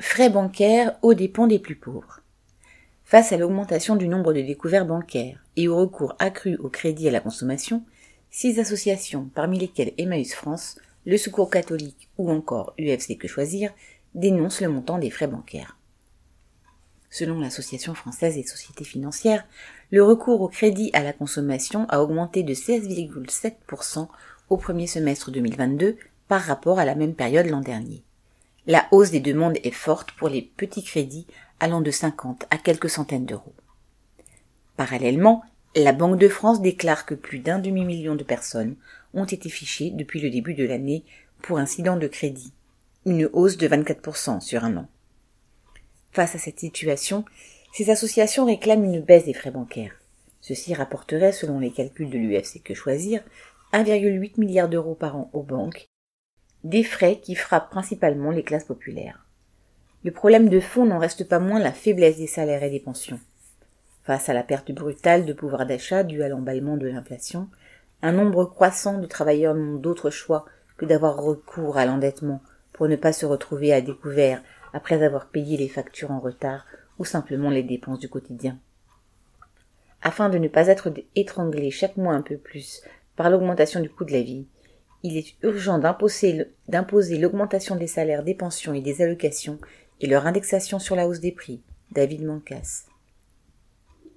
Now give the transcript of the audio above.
Frais bancaires aux dépens des plus pauvres. Face à l'augmentation du nombre de découvertes bancaires et au recours accru au crédit à la consommation, six associations, parmi lesquelles Emmaüs France, le Secours catholique ou encore UFC Que Choisir, dénoncent le montant des frais bancaires. Selon l'Association française des sociétés financières, le recours au crédit à la consommation a augmenté de 16,7% au premier semestre 2022 par rapport à la même période l'an dernier. La hausse des demandes est forte pour les petits crédits allant de 50 à quelques centaines d'euros. Parallèlement, la Banque de France déclare que plus d'un demi-million de personnes ont été fichées depuis le début de l'année pour incident de crédit, une hausse de 24% sur un an. Face à cette situation, ces associations réclament une baisse des frais bancaires. Ceci rapporterait, selon les calculs de l'UFC Que Choisir, 1,8 milliard d'euros par an aux banques, des frais qui frappent principalement les classes populaires. Le problème de fond n'en reste pas moins la faiblesse des salaires et des pensions. Face à la perte brutale de pouvoir d'achat due à l'emballement de l'inflation, un nombre croissant de travailleurs n'ont d'autre choix que d'avoir recours à l'endettement pour ne pas se retrouver à découvert après avoir payé les factures en retard ou simplement les dépenses du quotidien. Afin de ne pas être étranglé chaque mois un peu plus par l'augmentation du coût de la vie, il est urgent d'imposer l'augmentation des salaires, des pensions et des allocations et leur indexation sur la hausse des prix. David Mancas.